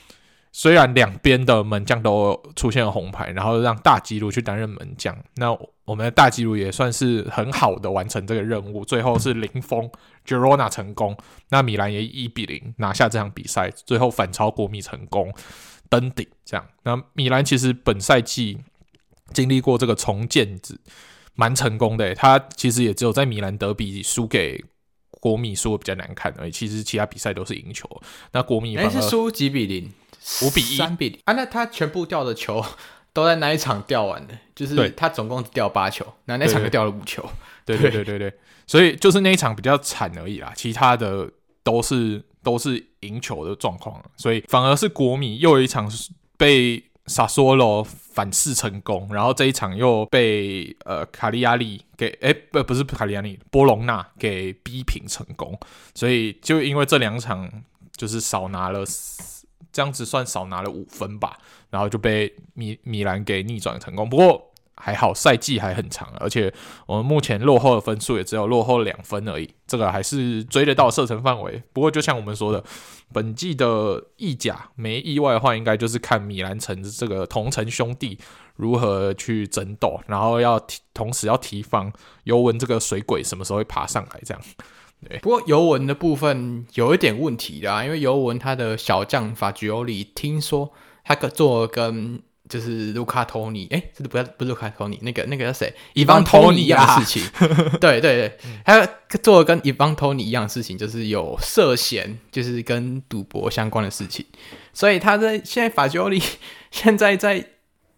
虽然两边的门将都出现了红牌，然后让大吉鲁去担任门将，那我们的大吉鲁也算是很好的完成这个任务。最后是零封，Girona 成功，那米兰也一比零拿下这场比赛，最后反超国米成功登顶。这样，那米兰其实本赛季经历过这个重建子，蛮成功的。他其实也只有在米兰德比输给国米输的比较难看而已，其实其他比赛都是赢球。那国米反而是输几比零。五比一，三比零啊！那他全部掉的球 [laughs] 都在那一场掉完的，就是他总共只掉八球，那那场就掉了五球。对对对对对，所以就是那一场比较惨而已啦，其他的都是都是赢球的状况，所以反而是国米又有一场被萨索罗反噬成功，然后这一场又被呃卡利亚利给哎不不是卡利亚利波隆纳给逼平成功，所以就因为这两场就是少拿了。这样子算少拿了五分吧，然后就被米米兰给逆转成功。不过还好，赛季还很长，而且我们目前落后的分数也只有落后两分而已，这个还是追得到射程范围。不过就像我们说的，本季的意甲没意外的话，应该就是看米兰城这个同城兄弟如何去争斗，然后要同时要提防尤文这个水鬼什么时候会爬上来这样。对，不过尤文的部分有一点问题啦，因为尤文他的小将法吉欧里听说他做跟就是卢卡托尼，哎，这不是不是卢卡托尼，那个那个叫谁？伊方托尼一样的事情。[laughs] 对对对，他做跟伊方托尼一样的事情，就是有涉嫌就是跟赌博相关的事情，所以他在现在法吉欧里现在在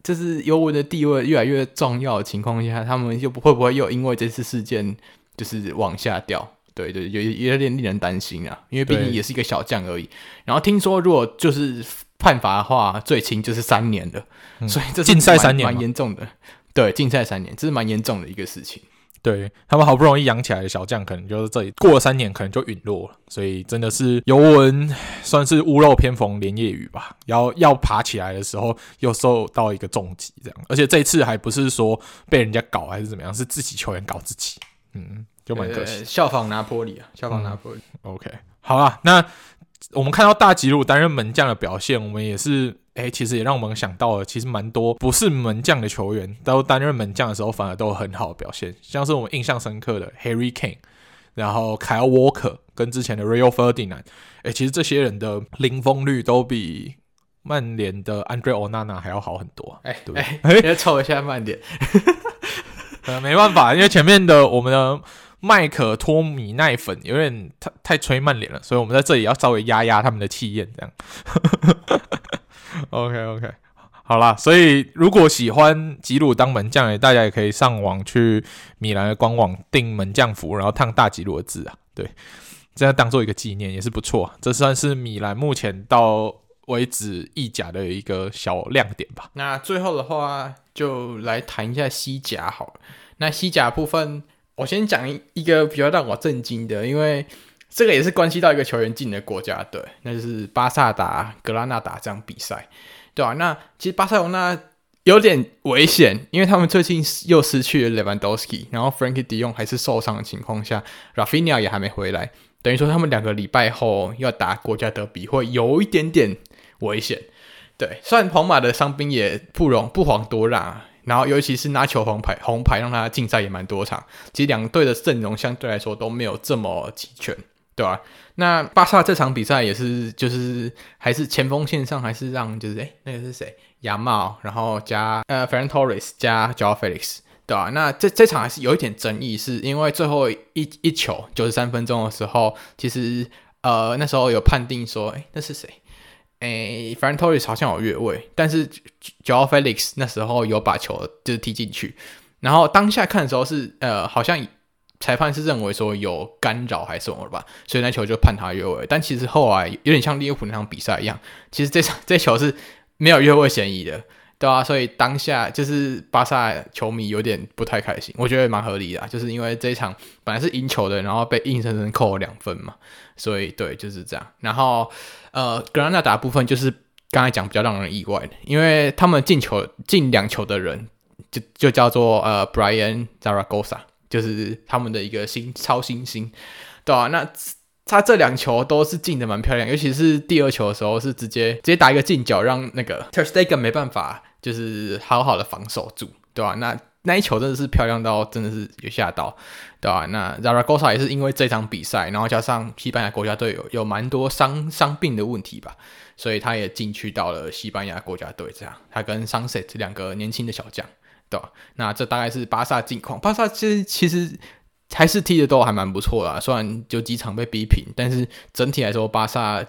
就是尤文的地位越来越重要的情况下，他们又不会不会又因为这次事件就是往下掉？对对，有有点令人担心啊，因为毕竟也是一个小将而已。然后听说，如果就是判罚的话，最轻就是三年的，嗯、所以这禁赛三年，蛮严重的。对，禁赛三年，这是蛮严重的一个事情。对他们好不容易养起来的小将，可能就是这里过了三年，可能就陨落了。所以真的是尤文算是屋漏偏逢连夜雨吧，要要爬起来的时候又受到一个重击，这样。而且这次还不是说被人家搞还是怎么样，是自己球员搞自己。嗯。就蛮可惜，效仿拿坡里啊，效仿拿坡里。嗯、OK，好了，那我们看到大吉鲁担任门将的表现，我们也是，哎、欸，其实也让我们想到了，其实蛮多不是门将的球员，都担任门将的时候，反而都有很好的表现，像是我们印象深刻的 Harry Kane，然后 Kyle Walker 跟之前的 Rio Ferdinand，哎、欸，其实这些人的零封率都比曼联的 Andre Onana 还要好很多，哎、欸，对，哎、欸，[laughs] 要凑一下曼联，[laughs] 呃，没办法，因为前面的我们的。麦可托米奈粉有点太太吹曼联了，所以我们在这里要稍微压压他们的气焰，这样。[laughs] OK OK，好啦，所以如果喜欢吉鲁当门将，大家也可以上网去米兰的官网订门将服，然后烫大吉鲁的字啊，对，这样当做一个纪念也是不错。这算是米兰目前到为止意甲的一个小亮点吧。那最后的话，就来谈一下西甲好了。那西甲部分，我先讲一个比较让我震惊的，因为这个也是关系到一个球员进的国家队，那就是巴萨打格拉纳达这样比赛，对吧、啊？那其实巴塞罗那有点危险，因为他们最近又失去了 Lewandowski，[laughs] 然后 Frankie De Jong 还是受伤的情况下，Rafinha 也还没回来，等于说他们两个礼拜后要打国家德比，会有一点点危险。对，虽然皇马的伤兵也不容不遑多让，然后尤其是拿球红牌，红牌让他禁赛也蛮多场。其实两队的阵容相对来说都没有这么齐全，对吧？那巴萨这场比赛也是，就是还是前锋线上还是让就是哎，那个是谁？亚茂，然后加呃 Ferran Torres 加 Joao Felix，对吧？那这这场还是有一点争议，是因为最后一一球九十三分钟的时候，其实呃那时候有判定说，哎，那是谁？诶，Ferran t o r e s 好像有越位，但是 Jo Felix 那时候有把球就是踢进去，然后当下看的时候是呃，好像裁判是认为说有干扰还是什么吧，所以那球就判他越位。但其实后来有点像利物浦那场比赛一样，其实这场这球是没有越位嫌疑的，对啊，所以当下就是巴萨球迷有点不太开心，我觉得蛮合理的，就是因为这一场本来是赢球的，然后被硬生生扣了两分嘛，所以对，就是这样，然后。呃，格拉纳达部分就是刚才讲比较让人意外的，因为他们进球进两球的人就就叫做呃 Brian Zaragoza，就是他们的一个新超新星，对、啊？那他这两球都是进的蛮漂亮，尤其是第二球的时候是直接直接打一个进角，让那个 Ter Stegen 没办法就是好好的防守住，对吧、那那一球真的是漂亮到真的是有吓到，对吧、啊？那 Zaragoza 也是因为这场比赛，然后加上西班牙国家队有有蛮多伤伤病的问题吧，所以他也进去到了西班牙国家队。这样，他跟 Sunset 两个年轻的小将，对吧、那这大概是巴萨近况。巴萨其实其实还是踢的都还蛮不错的，虽然就几场被逼平，但是整体来说，巴萨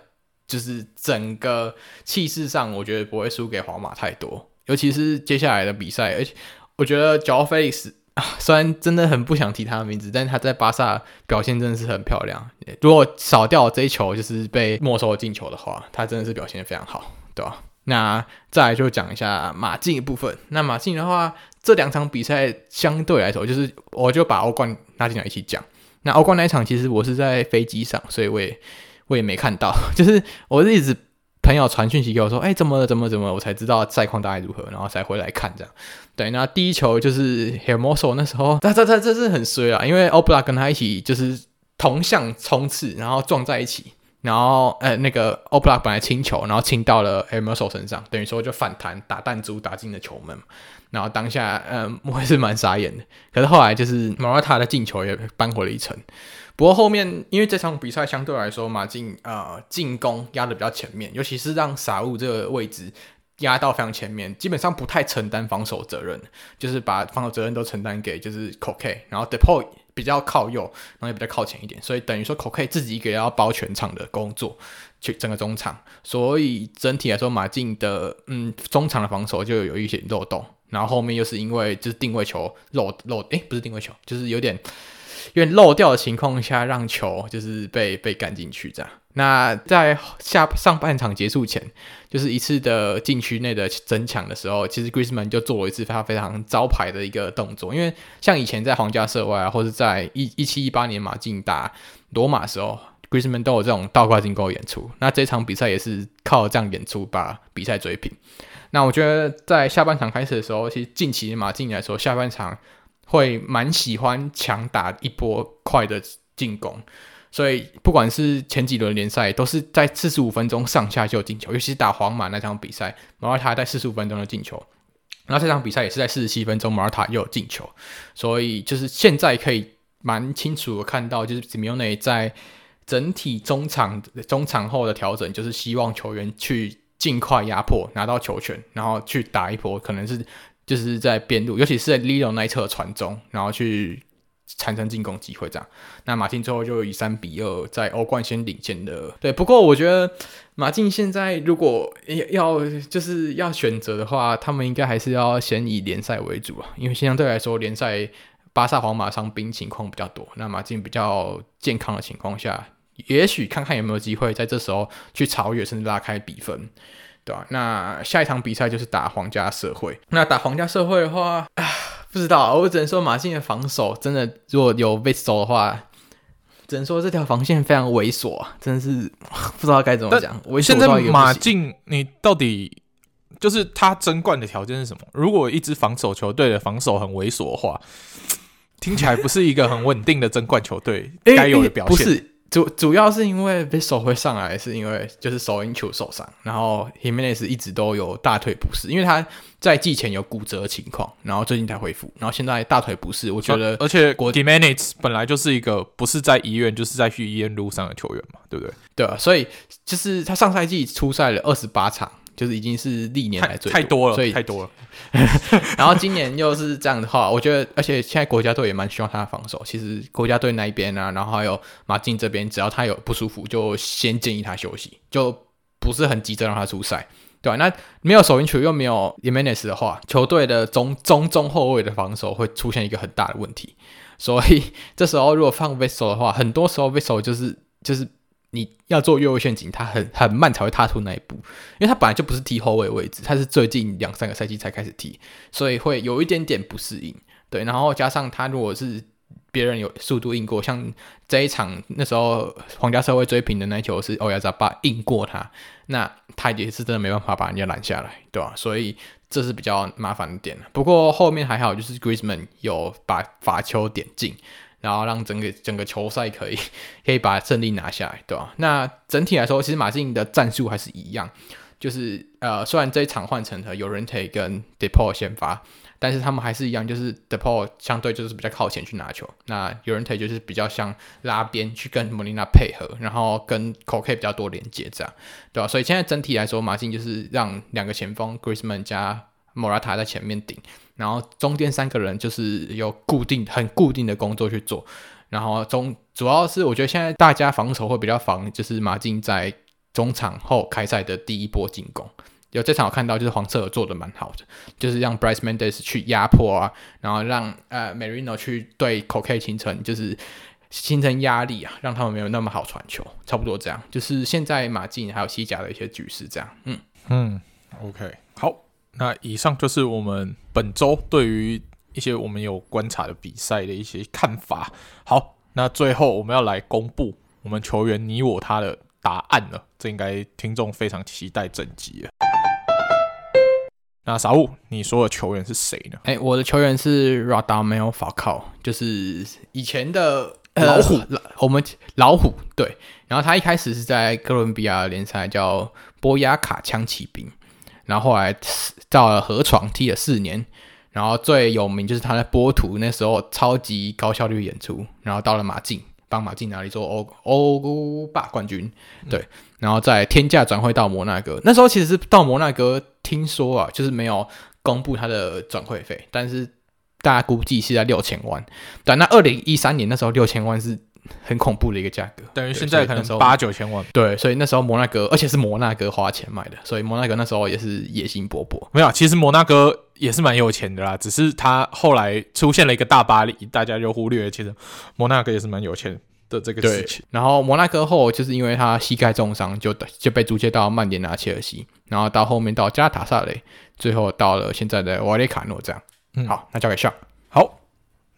就是整个气势上，我觉得不会输给皇马太多，尤其是接下来的比赛，而且。我觉得 Joao Felix，虽然真的很不想提他的名字，但是他在巴萨表现真的是很漂亮。如果少掉这一球，就是被没收进球的话，他真的是表现的非常好，对吧？那再来就讲一下马竞的部分。那马竞的话，这两场比赛相对来说，就是我就把欧冠拉进来一起讲。那欧冠那一场，其实我是在飞机上，所以我也我也没看到，[laughs] 就是我是一直。朋友传讯息给我说：“哎、怎么了？怎么怎么？”我才知道赛况大概如何，然后才回来看这样。对，那第一球就是 Hermoso 那时候，他他他这是很衰啊，因为 o b l a 跟他一起就是同向冲刺，然后撞在一起，然后呃那个 Oblak 本来清球，然后清到了 Hermoso 身上，等于说就反弹打弹珠打进了球门。然后当下嗯，我也是蛮傻眼的。可是后来就是 Morata 的进球也扳回了一城。不过后面，因为这场比赛相对来说，马竞呃进攻压得比较前面，尤其是让沙乌这个位置压到非常前面，基本上不太承担防守责任，就是把防守责任都承担给就是 Coke，然后 Depay 比较靠右，然后也比较靠前一点，所以等于说 c o k 自己一个人要包全场的工作，去整个中场，所以整体来说，马竞的嗯中场的防守就有一些漏洞，然后后面又是因为就是定位球漏漏，诶，不是定位球，就是有点。有点漏掉的情况下，让球就是被被赶进去这样。那在下上半场结束前，就是一次的禁区内的争抢的时候，其实 Griezmann 就做了一次非常非常招牌的一个动作。因为像以前在皇家社外啊，或者在一一七一八年马竞打罗马时候，Griezmann 都有这种倒挂金钩演出。那这场比赛也是靠这样演出把比赛追平。那我觉得在下半场开始的时候，其实近期马竞来说，下半场。会蛮喜欢强打一波快的进攻，所以不管是前几轮联赛，都是在四十五分钟上下就进球，尤其是打皇马那场比赛，马尔塔在四十五分钟的进球，然后这场比赛也是在四十七分钟，马尔塔又有进球，所以就是现在可以蛮清楚的看到，就是 Simeone 在整体中场中场后的调整，就是希望球员去尽快压迫拿到球权，然后去打一波，可能是。就是在边路，尤其是在 Lilo 那一侧传中，然后去产生进攻机会这样。那马竞最后就以三比二在欧冠先领先的。对，不过我觉得马竞现在如果要就是要选择的话，他们应该还是要先以联赛为主啊，因为相对来说联赛巴萨、皇马伤兵情况比较多，那马竞比较健康的情况下，也许看看有没有机会在这时候去超越，甚至拉开比分。对吧、那下一场比赛就是打皇家社会。那打皇家社会的话啊，不知道，我只能说马竞的防守真的，如果有 Vassell 的话，只能说这条防线非常猥琐，真的是不知道该怎么讲。现在马竞，你到底就是他争冠的条件是什么？如果一支防守球队的防守很猥琐的话，听起来不是一个很稳定的争冠球队该有的表现。欸欸主主要是因为 Vassell 会上来，是因为就是手因球受伤，然后 Himenes 一直都有大腿不适，因为他在季前有骨折的情况，然后最近才恢复，然后现在大腿不适，我觉得而且 Himenes 本来就是一个不是在医院就是在去医院路上的球员嘛，对不对？对啊，所以就是他上赛季出赛了二十八场。就是已经是历年来最多太，太多了，所以太多了。[laughs] 然后今年又是这样的话，我觉得，而且现在国家队也蛮希望他的防守。其实国家队那一边啊，然后还有马竞这边，只要他有不舒服，就先建议他休息，就不是很急着让他出赛，对吧？那没有首运球又没有 Jimenez 的话，球队的中中中后卫的防守会出现一个很大的问题。所以这时候如果放 Vassell 的话，很多时候 Vassell 就是就是。你要做越位陷阱，他很很慢才会踏出那一步，因为他本来就不是踢后卫位置，他是最近两三个赛季才开始踢，所以会有一点点不适应。对，然后加上他如果是别人有速度硬过，像这一场那时候皇家社会追平的那一球是欧亚扎巴硬过他，那他也是真的没办法把人家拦下来，对吧？所以这是比较麻烦的点。不过后面还好，就是 Griezmann 有把罚球点进。然后让整个整个球赛可以 [laughs] 可以把胜利拿下来，对吧？那整体来说，其实马竞的战术还是一样，就是呃，虽然这一场换成了 Llorente 跟 De Paul 先发，但是他们还是一样，就是 De Paul 相对就是比较靠前去拿球，那 Llorente 就是比较像拉边去跟 Molina 配合，然后跟 Coke 比较多连接这样，对吧？所以现在整体来说，马竞就是让两个前锋 Griezmann 加莫拉塔在前面顶。然后中间三个人就是有固定很固定的工作去做，然后中主要是我觉得现在大家防守会比较防，就是马竞在中场后开赛的第一波进攻。有这场我看到就是黄色做的蛮好的，就是让 Bryce Mendes 去压迫啊，然后让呃 Merino 去对 Coke 形成就是形成压力啊，让他们没有那么好传球，差不多这样。就是现在马竞还有西甲的一些局势这样，嗯嗯，OK 好。那以上就是我们本周对于一些我们有观察的比赛的一些看法。好，那最后我们要来公布我们球员你我他的答案了。这应该听众非常期待整集了。那傻物，你说的球员是谁呢？哎、欸，我的球员是 Radamel Falcao，就是以前的老虎、我们老虎对。然后他一开始是在哥伦比亚联赛叫波亚卡枪骑兵。然后后来到了河床踢了四年，然后最有名就是他在波图那时候超级高效率演出，然后到了马竞帮马竞拿了一座欧欧霸冠军，对，然后在天价转会到摩纳哥，那时候其实是到摩纳哥，听说啊就是没有公布他的转会费，但是大家估计是在六千万，但那二零一三年那时候六千万是。很恐怖的一个价格，等于现在可能八九千万。对，所以那时候摩纳哥，而且是摩纳哥花钱买的，所以摩纳哥那时候也是野心勃勃。没有，其实摩纳哥也是蛮有钱的啦，只是他后来出现了一个大巴黎，大家就忽略了。其实摩纳哥也是蛮有钱的这个事情。然后摩纳哥后就是因为他膝盖重伤，就就被租借到曼联拿切尔西，然后到后面到加塔萨雷，最后到了现在的瓦列卡诺这样。嗯，好，那交给 Sean。好，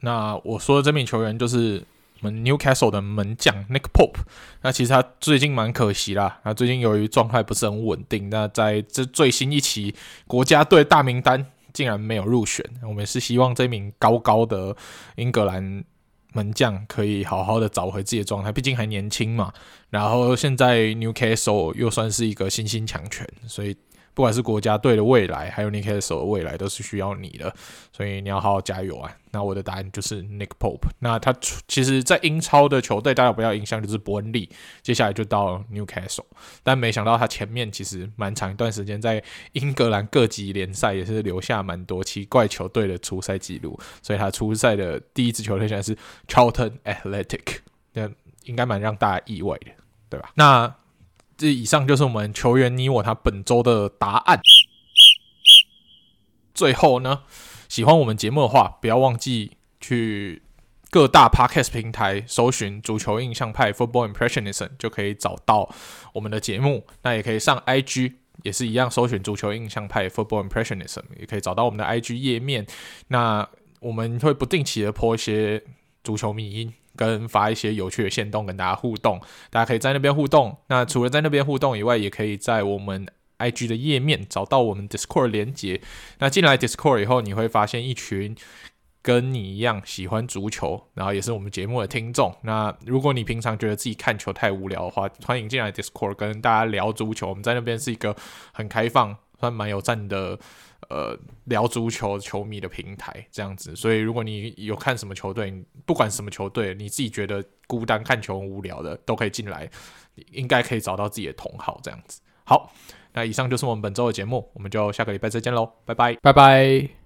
那我说的这名球员就是。我们 Newcastle 的门将 Nick Pope，那其实他最近蛮可惜啦。那最近由于状态不是很稳定，那在这最新一期国家队大名单竟然没有入选。我们是希望这名高高的英格兰门将可以好好的找回自己的状态，毕竟还年轻嘛。然后现在 Newcastle 又算是一个新兴强权，所以。不管是国家队的未来，还有 Newcastle 的未来，都是需要你的，所以你要好好加油啊！那我的答案就是 Nick Pope。那他其实，在英超的球队，大家不要印象就是伯恩利，接下来就到 Newcastle。但没想到他前面其实蛮长一段时间在英格兰各级联赛也是留下蛮多奇怪球队的出赛记录，所以他出赛的第一支球队现在是 Charlton Athletic，那应该蛮让大家意外的，对吧？那。这以上就是我们球员你我他本周的答案。最后呢，喜欢我们节目的话，不要忘记去各大 podcast 平台搜寻“足球印象派 Football Impressionism”，就可以找到我们的节目。那也可以上 IG，也是一样，搜寻“足球印象派 Football Impressionism”，也可以找到我们的 IG 页面。那我们会不定期的播一些足球迷音，跟发一些有趣的线动跟大家互动，大家可以在那边互动。那除了在那边互动以外，也可以在我们 IG 的页面找到我们 Discord 连接。那进来 Discord 以后，你会发现一群跟你一样喜欢足球，然后也是我们节目的听众。那如果你平常觉得自己看球太无聊的话，欢迎进来 Discord 跟大家聊足球。我们在那边是一个很开放、算蛮有赞的。呃，聊足球球迷的平台这样子，所以如果你有看什么球队，不管什么球队，你自己觉得孤单看球无聊的，都可以进来，应该可以找到自己的同好这样子。好，那以上就是我们本周的节目，我们就下个礼拜再见喽，拜拜，拜拜。